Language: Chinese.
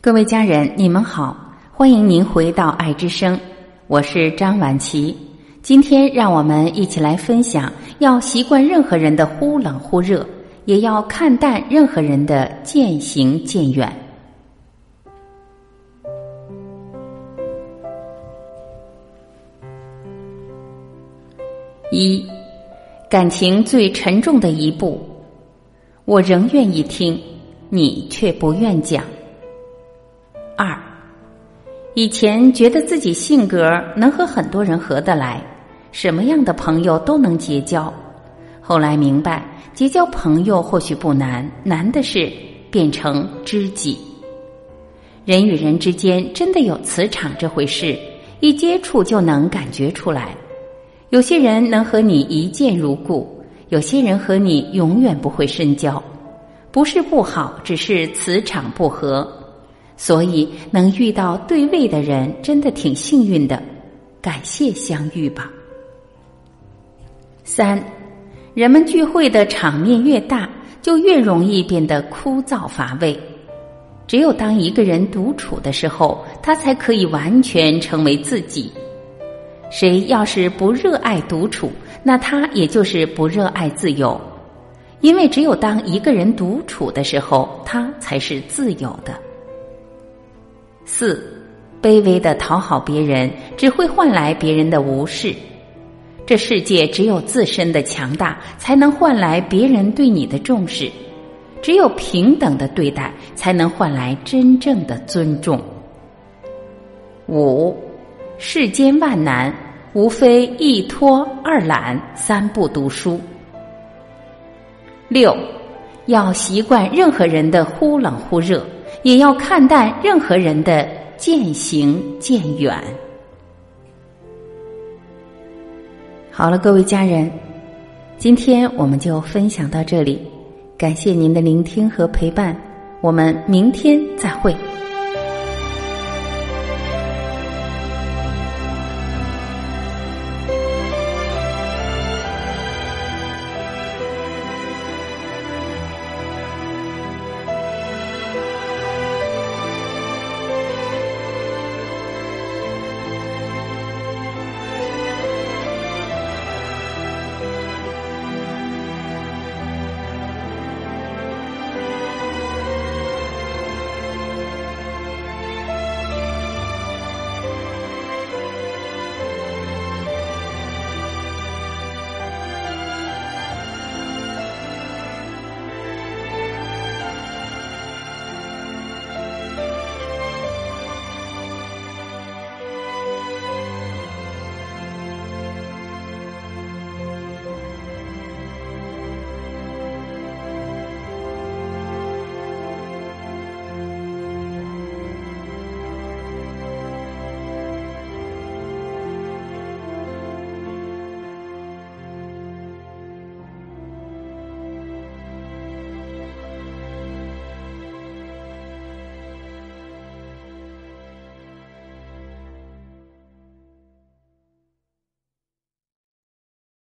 各位家人，你们好，欢迎您回到爱之声，我是张婉琪。今天让我们一起来分享：要习惯任何人的忽冷忽热，也要看淡任何人的渐行渐远。一，感情最沉重的一步，我仍愿意听，你却不愿讲。二，以前觉得自己性格能和很多人合得来，什么样的朋友都能结交。后来明白，结交朋友或许不难，难的是变成知己。人与人之间真的有磁场这回事，一接触就能感觉出来。有些人能和你一见如故，有些人和你永远不会深交。不是不好，只是磁场不合。所以，能遇到对位的人，真的挺幸运的。感谢相遇吧。三，人们聚会的场面越大，就越容易变得枯燥乏味。只有当一个人独处的时候，他才可以完全成为自己。谁要是不热爱独处，那他也就是不热爱自由。因为只有当一个人独处的时候，他才是自由的。四，卑微的讨好别人，只会换来别人的无视。这世界只有自身的强大，才能换来别人对你的重视；只有平等的对待，才能换来真正的尊重。五，世间万难，无非一拖二懒三不读书。六，要习惯任何人的忽冷忽热。也要看淡任何人的渐行渐远。好了，各位家人，今天我们就分享到这里，感谢您的聆听和陪伴，我们明天再会。